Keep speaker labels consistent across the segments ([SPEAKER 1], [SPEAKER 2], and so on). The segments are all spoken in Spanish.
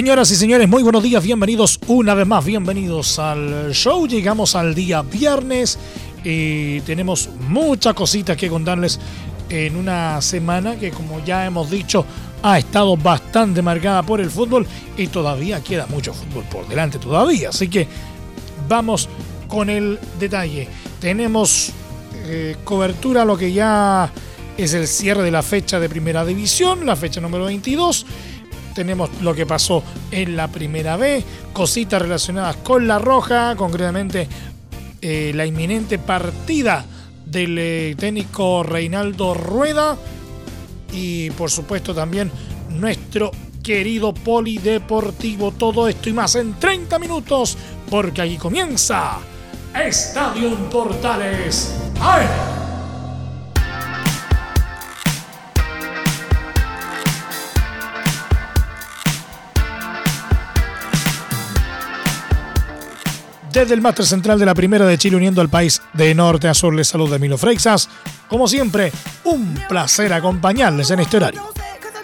[SPEAKER 1] Señoras y señores, muy buenos días, bienvenidos una vez más, bienvenidos al show. Llegamos al día viernes y tenemos muchas cositas que contarles en una semana que como ya hemos dicho ha estado bastante marcada por el fútbol y todavía queda mucho fútbol por delante todavía. Así que vamos con el detalle. Tenemos eh, cobertura a lo que ya es el cierre de la fecha de primera división, la fecha número 22 tenemos lo que pasó en la primera B, cositas relacionadas con la roja, concretamente eh, la inminente partida del eh, técnico Reinaldo Rueda y por supuesto también nuestro querido polideportivo. Todo esto y más en 30 minutos, porque ahí comienza Estadio Portales. ¡Ay! Desde el máster central de la Primera de Chile, uniendo al país de norte a sur, les saluda Emilio Freixas. Como siempre, un placer acompañarles en este horario.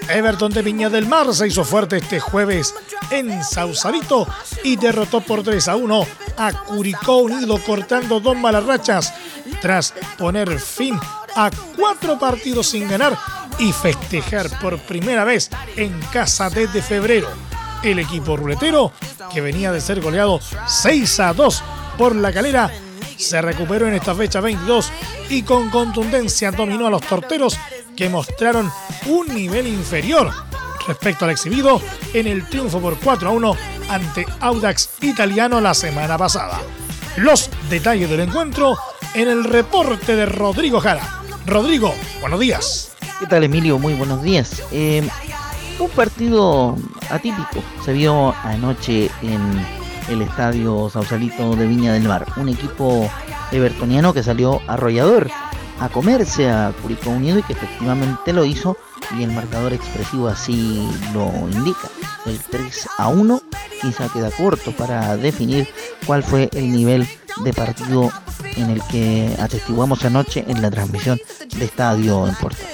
[SPEAKER 1] Everton de Viña del Mar se hizo fuerte este jueves en Sausalito y derrotó por 3 a 1 a Curicó Unido, cortando dos malas rachas tras poner fin a cuatro partidos sin ganar y festejar por primera vez en casa desde febrero el equipo ruletero, que venía de ser goleado 6 a 2 por la calera, se recuperó en esta fecha 22 y con contundencia dominó a los torteros que mostraron un nivel inferior respecto al exhibido en el triunfo por 4 a 1 ante Audax Italiano la semana pasada. Los detalles del encuentro en el reporte de Rodrigo Jara. Rodrigo, buenos días.
[SPEAKER 2] ¿Qué tal Emilio? Muy buenos días. Eh, un partido atípico se vio anoche en el estadio Sausalito de Viña del Mar. Un equipo evertoniano que salió arrollador a comerse a Curicó Unido y que efectivamente lo hizo y el marcador expresivo así lo indica. El 3 a 1 quizá queda corto para definir cuál fue el nivel de partido en el que atestiguamos anoche en la transmisión de Estadio en Portales.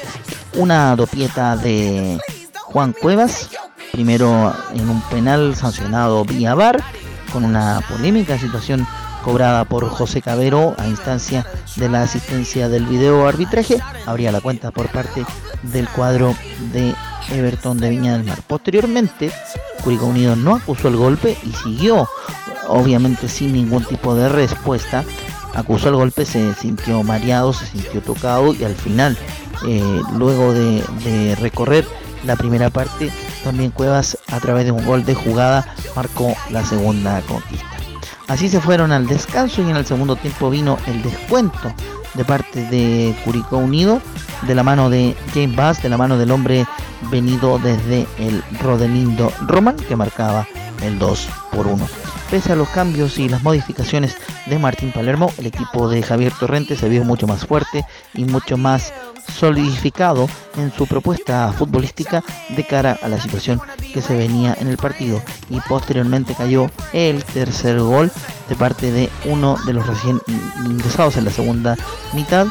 [SPEAKER 2] Una dopieta de Juan Cuevas, primero en un penal sancionado vía VAR, con una polémica situación cobrada por José Cabero a instancia de la asistencia del video arbitraje, habría la cuenta por parte del cuadro de Everton de Viña del Mar. Posteriormente, Curicó Unido no acusó el golpe y siguió, obviamente sin ningún tipo de respuesta. Acusó el golpe, se sintió mareado, se sintió tocado y al final, eh, luego de recorrer la primera parte, también Cuevas a través de un gol de jugada marcó la segunda conquista. Así se fueron al descanso y en el segundo tiempo vino el descuento de parte de Curicó Unido, de la mano de James Bass, de la mano del hombre venido desde el Rodelindo Roman, que marcaba el 2 por 1. Pese a los cambios y las modificaciones de Martín Palermo, el equipo de Javier Torrente se vio mucho más fuerte y mucho más solidificado en su propuesta futbolística de cara a la situación que se venía en el partido y posteriormente cayó el tercer gol de parte de uno de los recién ingresados en la segunda mitad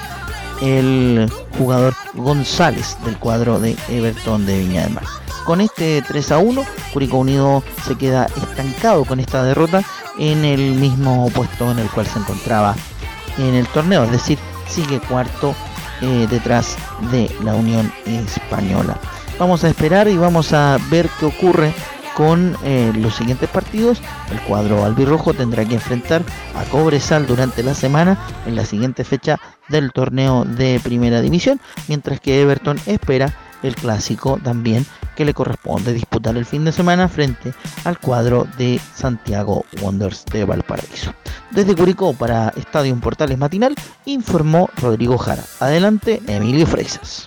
[SPEAKER 2] el jugador González del cuadro de Everton de Viña del Mar. Con este 3 a 1, Curicó Unido se queda estancado con esta derrota en el mismo puesto en el cual se encontraba en el torneo, es decir, sigue cuarto eh, detrás de la Unión Española. Vamos a esperar y vamos a ver qué ocurre con eh, los siguientes partidos. El cuadro albirrojo tendrá que enfrentar a Cobresal durante la semana en la siguiente fecha del torneo de primera división, mientras que Everton espera el clásico también que le corresponde disputar el fin de semana frente al cuadro de Santiago Wanderers de Valparaíso. Desde Curicó para Estadio Portales Matinal informó Rodrigo Jara. Adelante, Emilio Freixas.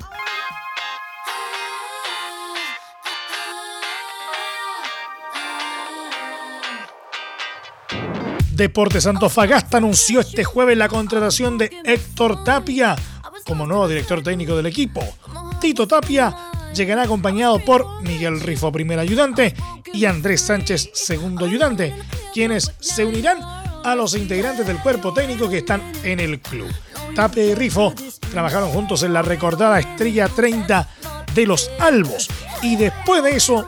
[SPEAKER 1] Deportes Antofagasta anunció este jueves la contratación de Héctor Tapia como nuevo director técnico del equipo. Tito Tapia llegará acompañado por Miguel Rifo, primer ayudante, y Andrés Sánchez, segundo ayudante, quienes se unirán a los integrantes del cuerpo técnico que están en el club. Tapia y Rifo trabajaron juntos en la recordada Estrella 30 de los Albos y después de eso,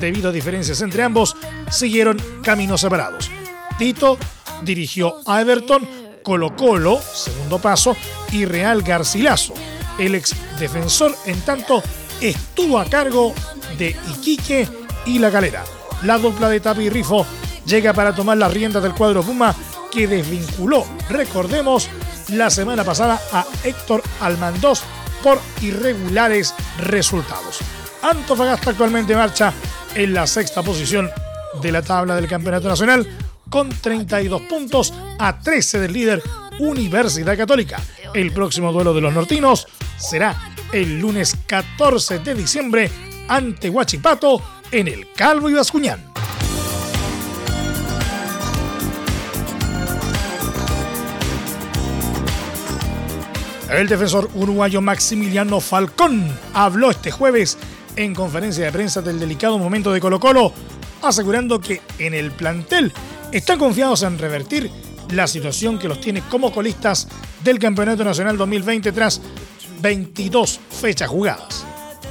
[SPEAKER 1] debido a diferencias entre ambos, siguieron caminos separados. Tito dirigió a Everton, Colo Colo, segundo paso, y Real Garcilaso. El ex defensor, en tanto, estuvo a cargo de Iquique y La Galera. La dupla de Tapi Rifo llega para tomar las riendas del cuadro Puma que desvinculó, recordemos, la semana pasada a Héctor Almandós por irregulares resultados. Antofagasta actualmente marcha en la sexta posición de la tabla del Campeonato Nacional con 32 puntos a 13 del líder Universidad Católica. El próximo duelo de los nortinos será el lunes 14 de diciembre ante Huachipato en el Calvo y Bascuñán. El defensor uruguayo Maximiliano Falcón habló este jueves en conferencia de prensa del delicado momento de Colo Colo, asegurando que en el plantel están confiados en revertir la situación que los tiene como colistas del Campeonato Nacional 2020 tras 22 fechas jugadas.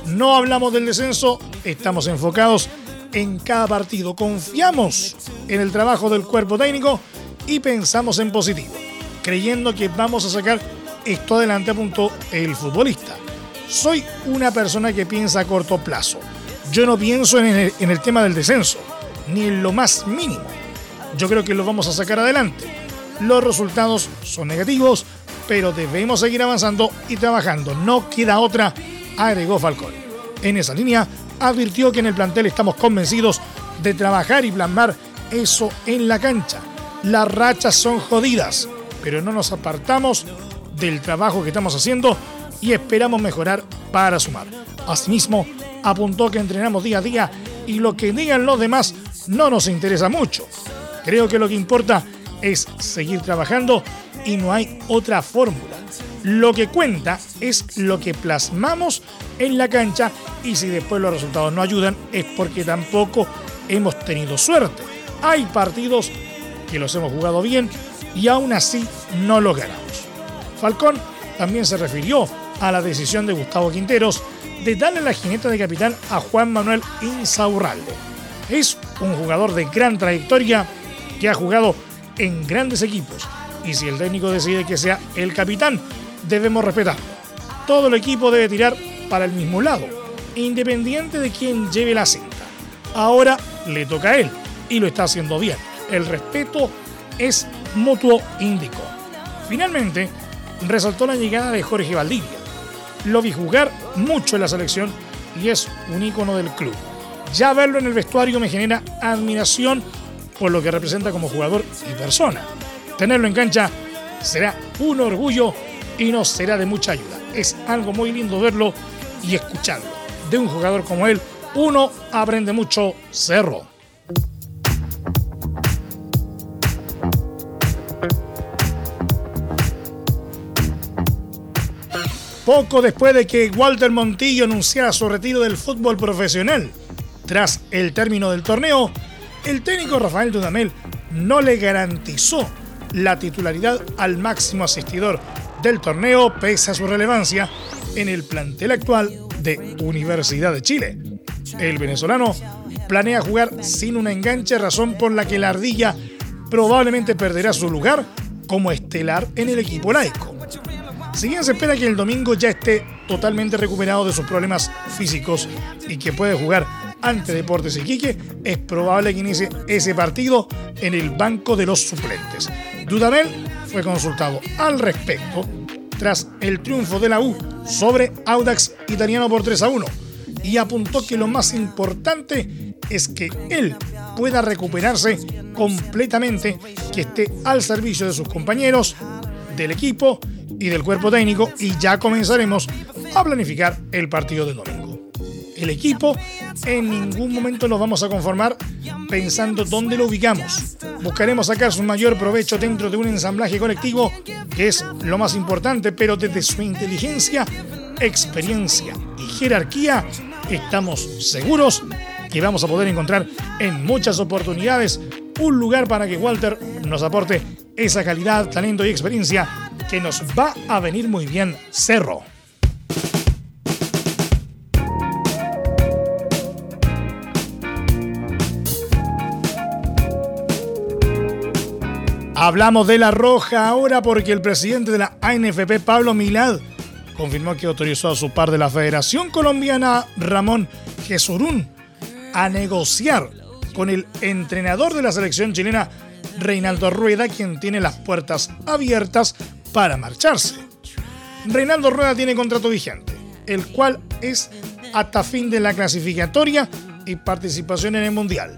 [SPEAKER 1] No hablamos del descenso, estamos enfocados en cada partido, confiamos en el trabajo del cuerpo técnico y pensamos en positivo, creyendo que vamos a sacar esto adelante, apuntó el futbolista. Soy una persona que piensa a corto plazo. Yo no pienso en el, en el tema del descenso, ni en lo más mínimo. Yo creo que lo vamos a sacar adelante. Los resultados son negativos, pero debemos seguir avanzando y trabajando. No queda otra, agregó Falcón. En esa línea, advirtió que en el plantel estamos convencidos de trabajar y plasmar eso en la cancha. Las rachas son jodidas, pero no nos apartamos del trabajo que estamos haciendo y esperamos mejorar para sumar. Asimismo, apuntó que entrenamos día a día y lo que digan los demás no nos interesa mucho. Creo que lo que importa es seguir trabajando y no hay otra fórmula. Lo que cuenta es lo que plasmamos en la cancha y si después los resultados no ayudan es porque tampoco hemos tenido suerte. Hay partidos que los hemos jugado bien y aún así no los ganamos. Falcón también se refirió a la decisión de Gustavo Quinteros de darle la jineta de capitán a Juan Manuel Insaurralde. Es un jugador de gran trayectoria que ha jugado en grandes equipos y si el técnico decide que sea el capitán, debemos respetarlo. Todo el equipo debe tirar para el mismo lado, independiente de quién lleve la cinta. Ahora le toca a él y lo está haciendo bien. El respeto es mutuo, indicó. Finalmente, resaltó la llegada de Jorge Valdivia. Lo vi jugar mucho en la selección y es un ícono del club. Ya verlo en el vestuario me genera admiración por lo que representa como jugador y persona. Tenerlo en cancha será un orgullo y nos será de mucha ayuda. Es algo muy lindo verlo y escucharlo. De un jugador como él, uno aprende mucho, cerro. Poco después de que Walter Montillo anunciara su retiro del fútbol profesional, tras el término del torneo, el técnico Rafael Dudamel no le garantizó la titularidad al máximo asistidor del torneo pese a su relevancia en el plantel actual de Universidad de Chile. El venezolano planea jugar sin un enganche, razón por la que la ardilla probablemente perderá su lugar como estelar en el equipo laico. Si bien se espera que el domingo ya esté totalmente recuperado de sus problemas físicos y que puede jugar ante Deportes Iquique, es probable que inicie ese partido en el banco de los suplentes. Dudamel fue consultado al respecto tras el triunfo de la U sobre Audax Italiano por 3 a 1 y apuntó que lo más importante es que él pueda recuperarse completamente, que esté al servicio de sus compañeros, del equipo y del cuerpo técnico y ya comenzaremos a planificar el partido del domingo. El equipo, en ningún momento nos vamos a conformar pensando dónde lo ubicamos. Buscaremos sacar su mayor provecho dentro de un ensamblaje colectivo, que es lo más importante, pero desde su inteligencia, experiencia y jerarquía, estamos seguros que vamos a poder encontrar en muchas oportunidades un lugar para que Walter nos aporte esa calidad, talento y experiencia que nos va a venir muy bien Cerro. Hablamos de la roja ahora porque el presidente de la ANFP, Pablo Milad, confirmó que autorizó a su par de la Federación Colombiana, Ramón Jesurún, a negociar con el entrenador de la selección chilena, Reinaldo Rueda, quien tiene las puertas abiertas para marcharse. Reinaldo Rueda tiene contrato vigente, el cual es hasta fin de la clasificatoria y participación en el Mundial.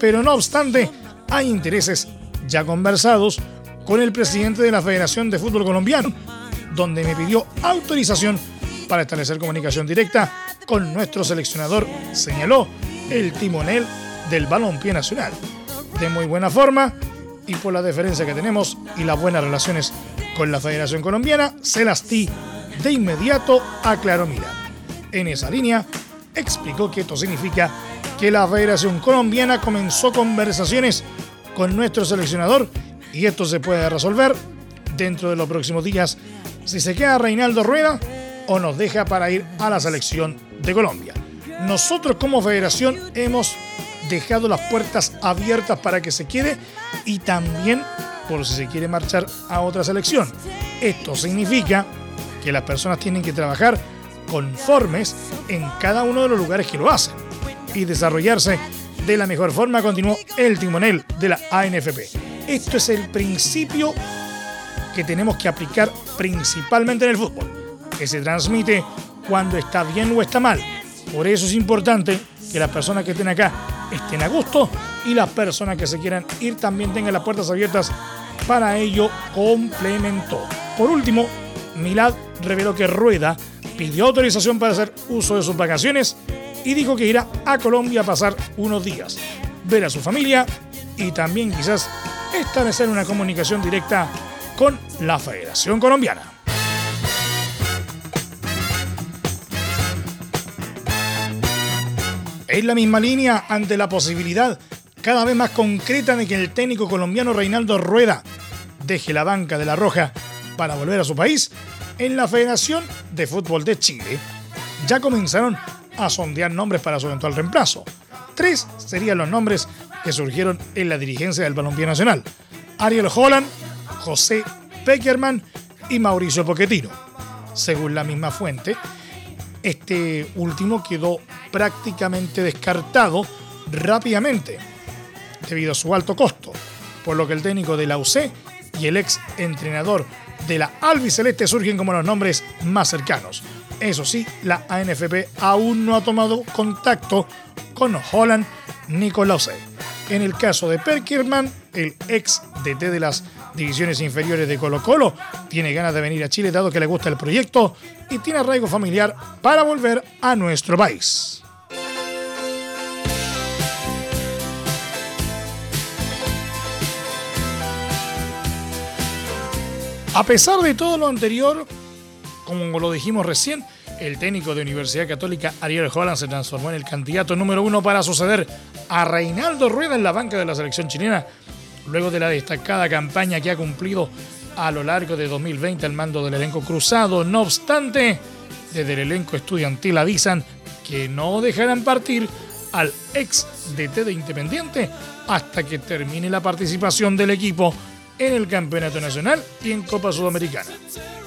[SPEAKER 1] Pero no obstante, hay intereses ya conversados con el presidente de la Federación de Fútbol Colombiano, donde me pidió autorización para establecer comunicación directa con nuestro seleccionador, señaló el timonel del balompié nacional. De muy buena forma y por la deferencia que tenemos y las buenas relaciones con la Federación Colombiana, Celastí de inmediato aclaró mira. En esa línea, explicó que esto significa que la Federación Colombiana comenzó conversaciones con nuestro seleccionador y esto se puede resolver dentro de los próximos días si se queda Reinaldo Rueda o nos deja para ir a la selección de Colombia. Nosotros como federación hemos dejado las puertas abiertas para que se quede y también por si se quiere marchar a otra selección. Esto significa que las personas tienen que trabajar conformes en cada uno de los lugares que lo hacen y desarrollarse de la mejor forma, continuó el timonel de la ANFP. Esto es el principio que tenemos que aplicar principalmente en el fútbol, que se transmite cuando está bien o está mal. Por eso es importante que las personas que estén acá estén a gusto y las personas que se quieran ir también tengan las puertas abiertas. Para ello complementó. Por último, Milad reveló que Rueda pidió autorización para hacer uso de sus vacaciones y dijo que irá a Colombia a pasar unos días, ver a su familia y también quizás establecer una comunicación directa con la Federación Colombiana. En la misma línea, ante la posibilidad cada vez más concreta de que el técnico colombiano Reinaldo Rueda deje la banca de la Roja para volver a su país, en la Federación de Fútbol de Chile ya comenzaron a sondear nombres para su eventual reemplazo. Tres serían los nombres que surgieron en la dirigencia del Balompié Nacional. Ariel Holland, José Peckerman y Mauricio Pochettino. Según la misma fuente, este último quedó prácticamente descartado rápidamente debido a su alto costo, por lo que el técnico de la UC y el ex entrenador de la Albiceleste surgen como los nombres más cercanos. Eso sí, la ANFP aún no ha tomado contacto con Holland ni con la UC. En el caso de Perkirman, el ex DT de las divisiones inferiores de Colo Colo, tiene ganas de venir a Chile dado que le gusta el proyecto y tiene arraigo familiar para volver a nuestro país. A pesar de todo lo anterior, como lo dijimos recién, el técnico de Universidad Católica Ariel Holland se transformó en el candidato número uno para suceder a Reinaldo Rueda en la banca de la selección chilena, luego de la destacada campaña que ha cumplido a lo largo de 2020 al mando del elenco cruzado. No obstante, desde el elenco estudiantil avisan que no dejarán partir al ex DT de Independiente hasta que termine la participación del equipo en el Campeonato Nacional y en Copa Sudamericana.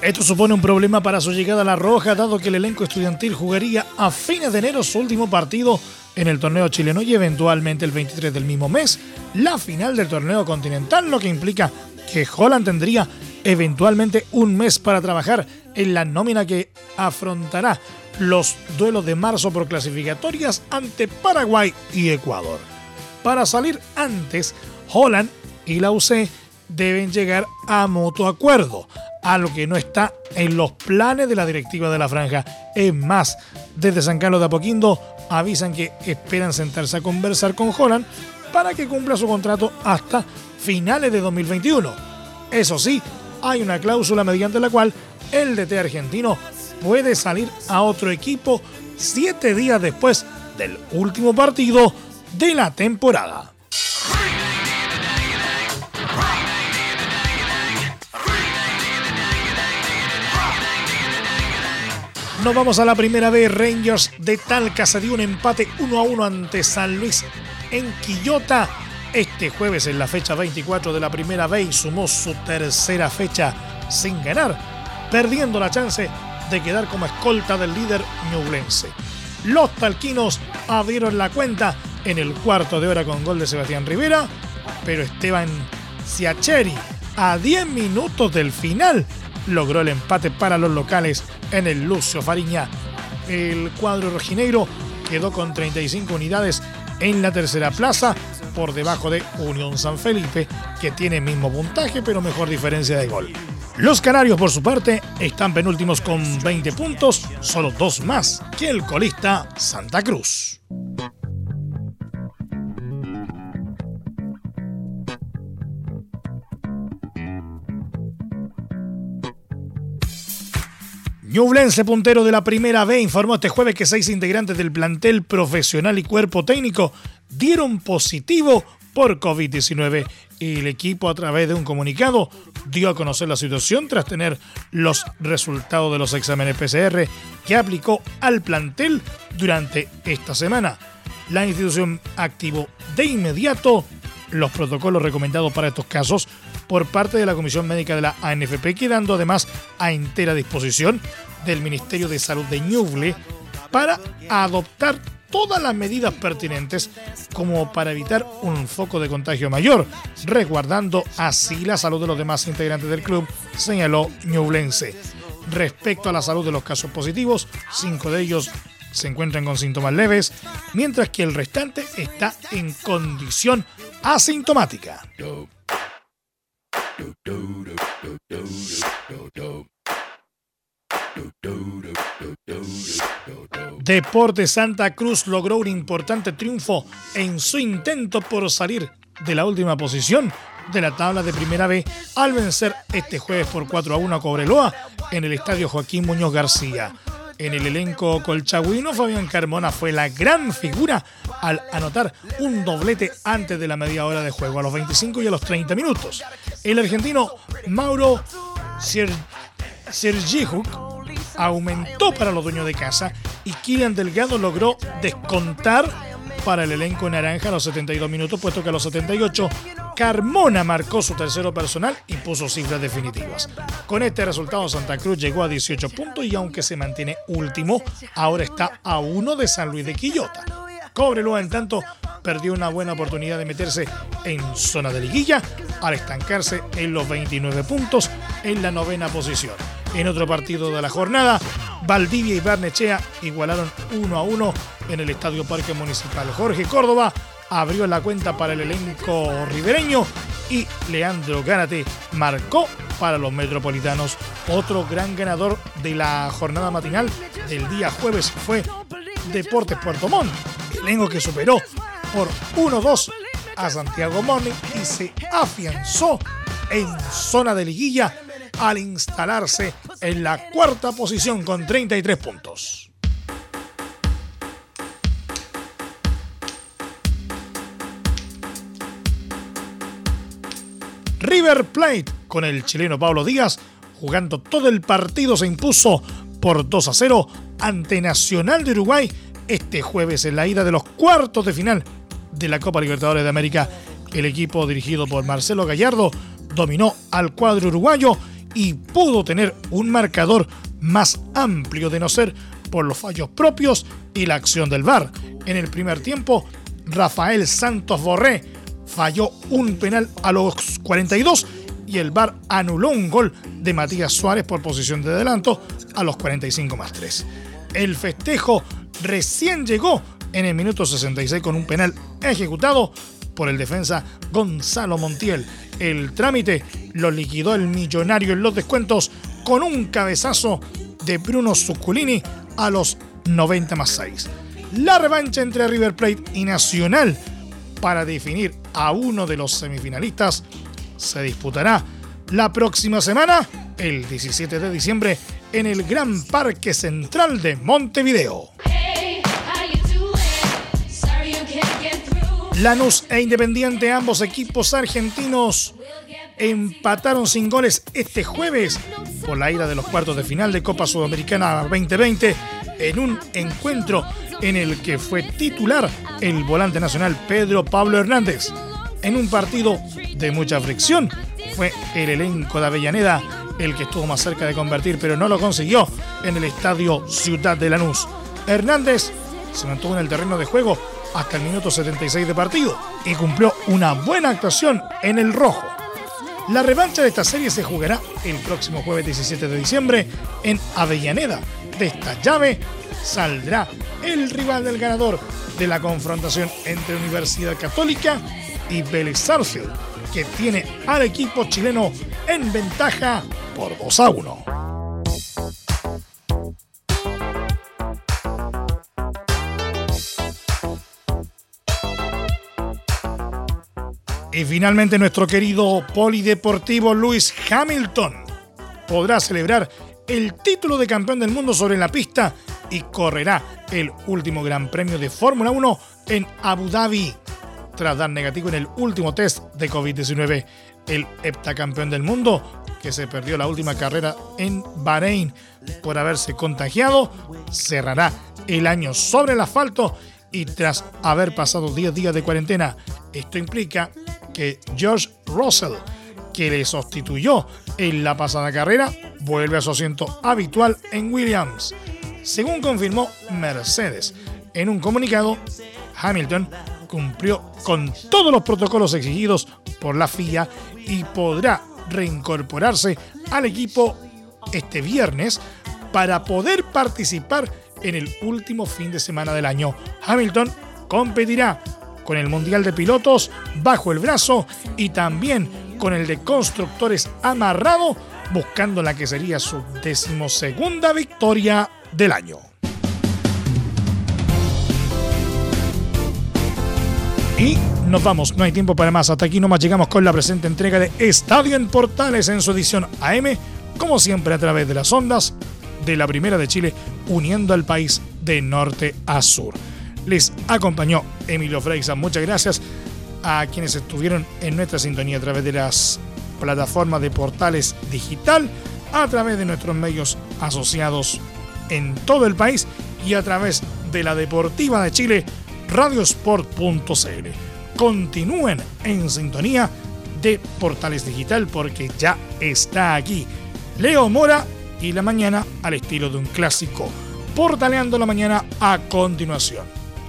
[SPEAKER 1] Esto supone un problema para su llegada a la Roja, dado que el elenco estudiantil jugaría a fines de enero su último partido en el torneo chileno y eventualmente el 23 del mismo mes la final del torneo continental, lo que implica que Holland tendría eventualmente un mes para trabajar en la nómina que afrontará los duelos de marzo por clasificatorias ante Paraguay y Ecuador. Para salir antes, Holland y la UC deben llegar a mutuo acuerdo. algo que no está en los planes de la directiva de la franja. Es más, desde San Carlos de Apoquindo avisan que esperan sentarse a conversar con Holland para que cumpla su contrato hasta finales de 2021. Eso sí, hay una cláusula mediante la cual el DT argentino puede salir a otro equipo siete días después del último partido de la temporada. Nos vamos a la primera vez. Rangers de Talca se dio un empate 1 a 1 ante San Luis en Quillota. Este jueves en la fecha 24 de la primera vez sumó su tercera fecha sin ganar, perdiendo la chance de quedar como escolta del líder ñublense. Los talquinos abrieron la cuenta en el cuarto de hora con gol de Sebastián Rivera, pero Esteban Siacheri a 10 minutos del final logró el empate para los locales en el Lucio Fariña. El cuadro rojineiro quedó con 35 unidades en la tercera plaza, por debajo de Unión San Felipe, que tiene mismo puntaje pero mejor diferencia de gol. Los canarios, por su parte, están penúltimos con 20 puntos, solo dos más que el colista Santa Cruz. Ñublense, puntero de la primera B, informó este jueves que seis integrantes del plantel profesional y cuerpo técnico dieron positivo por COVID-19 y el equipo a través de un comunicado dio a conocer la situación tras tener los resultados de los exámenes PCR que aplicó al plantel durante esta semana. La institución activó de inmediato los protocolos recomendados para estos casos por parte de la Comisión Médica de la ANFP, quedando además a entera disposición del Ministerio de Salud de Ñuble para adoptar todas las medidas pertinentes como para evitar un foco de contagio mayor, resguardando así la salud de los demás integrantes del club, señaló Ñublense. Respecto a la salud de los casos positivos, cinco de ellos se encuentran con síntomas leves, mientras que el restante está en condición asintomática. Deporte Santa Cruz logró un importante triunfo en su intento por salir de la última posición de la tabla de primera B al vencer este jueves por 4 a 1 a Cobreloa en el estadio Joaquín Muñoz García. En el elenco colchagüino, Fabián Carmona fue la gran figura al anotar un doblete antes de la media hora de juego, a los 25 y a los 30 minutos. El argentino Mauro Sergijuk aumentó para los dueños de casa y Kylian Delgado logró descontar para el elenco naranja a los 72 minutos, puesto que a los 78 Carmona marcó su tercero personal y puso cifras definitivas. Con este resultado Santa Cruz llegó a 18 puntos y aunque se mantiene último, ahora está a uno de San Luis de Quillota. Cobreloa, en tanto, perdió una buena oportunidad de meterse en zona de liguilla al estancarse en los 29 puntos en la novena posición. En otro partido de la jornada, Valdivia y Barnechea igualaron 1 a 1 en el Estadio Parque Municipal. Jorge Córdoba abrió la cuenta para el elenco ribereño y Leandro Gánate marcó para los metropolitanos. Otro gran ganador de la jornada matinal del día jueves fue Deportes Puerto Montt, elenco que superó por 1-2 a Santiago Morning y se afianzó en zona de liguilla al instalarse en la cuarta posición con 33 puntos. River Plate con el chileno Pablo Díaz jugando todo el partido se impuso por 2 a 0 ante Nacional de Uruguay este jueves en la ida de los cuartos de final de la Copa Libertadores de América. El equipo dirigido por Marcelo Gallardo dominó al cuadro uruguayo y pudo tener un marcador más amplio de no ser por los fallos propios y la acción del VAR. En el primer tiempo, Rafael Santos Borré falló un penal a los 42 y el VAR anuló un gol de Matías Suárez por posición de adelanto a los 45 más 3. El festejo recién llegó en el minuto 66 con un penal ejecutado por el defensa Gonzalo Montiel. El trámite lo liquidó el millonario en los descuentos con un cabezazo de Bruno Zuccolini a los 90 más 6. La revancha entre River Plate y Nacional para definir a uno de los semifinalistas se disputará la próxima semana, el 17 de diciembre, en el Gran Parque Central de Montevideo. Lanús e Independiente, ambos equipos argentinos, empataron sin goles este jueves por la ida de los cuartos de final de Copa Sudamericana 2020 en un encuentro en el que fue titular el volante nacional Pedro Pablo Hernández. En un partido de mucha fricción, fue el elenco de Avellaneda el que estuvo más cerca de convertir, pero no lo consiguió en el estadio Ciudad de Lanús. Hernández se mantuvo en el terreno de juego hasta el minuto 76 de partido y cumplió una buena actuación en el rojo. La revancha de esta serie se jugará el próximo jueves 17 de diciembre en Avellaneda. De esta llave saldrá el rival del ganador de la confrontación entre Universidad Católica y Vélez Sarsfield, que tiene al equipo chileno en ventaja por 2 a 1. Y finalmente nuestro querido polideportivo Lewis Hamilton podrá celebrar el título de campeón del mundo sobre la pista y correrá el último Gran Premio de Fórmula 1 en Abu Dhabi. Tras dar negativo en el último test de COVID-19, el heptacampeón del mundo, que se perdió la última carrera en Bahrein por haberse contagiado, cerrará el año sobre el asfalto y tras haber pasado 10 días de cuarentena. Esto implica que George Russell, que le sustituyó en la pasada carrera, vuelve a su asiento habitual en Williams. Según confirmó Mercedes, en un comunicado, Hamilton cumplió con todos los protocolos exigidos por la FIA y podrá reincorporarse al equipo este viernes para poder participar en el último fin de semana del año. Hamilton competirá con el Mundial de Pilotos bajo el brazo y también con el de constructores amarrado, buscando la que sería su decimosegunda victoria del año. Y nos vamos, no hay tiempo para más. Hasta aquí nomás llegamos con la presente entrega de Estadio en Portales en su edición AM, como siempre a través de las ondas de la Primera de Chile, uniendo al país de norte a sur. Les acompañó Emilio Freixas. Muchas gracias a quienes estuvieron en nuestra sintonía a través de las plataformas de portales digital, a través de nuestros medios asociados en todo el país y a través de la Deportiva de Chile, radiosport.cl. Continúen en sintonía de Portales Digital porque ya está aquí Leo Mora y la mañana al estilo de un clásico, portaleando la mañana a continuación.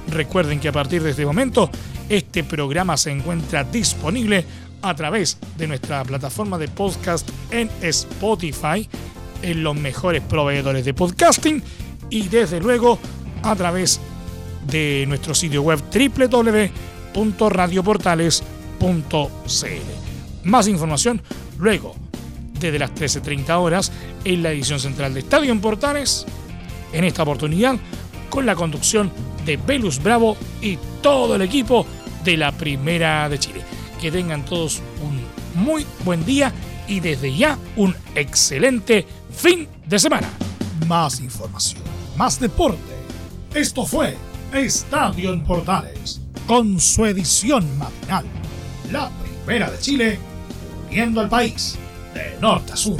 [SPEAKER 1] Recuerden que a partir de este momento este programa se encuentra disponible a través de nuestra plataforma de podcast en Spotify, en los mejores proveedores de podcasting y desde luego a través de nuestro sitio web www.radioportales.cl. Más información luego, desde las 13.30 horas, en la edición central de Estadio en Portales, en esta oportunidad con la conducción de Velus Bravo y todo el equipo de la Primera de Chile. Que tengan todos un muy buen día y desde ya un excelente fin de semana. Más información, más deporte. Esto fue Estadio en Portales, con su edición matinal. La Primera de Chile, viendo al país de norte a sur.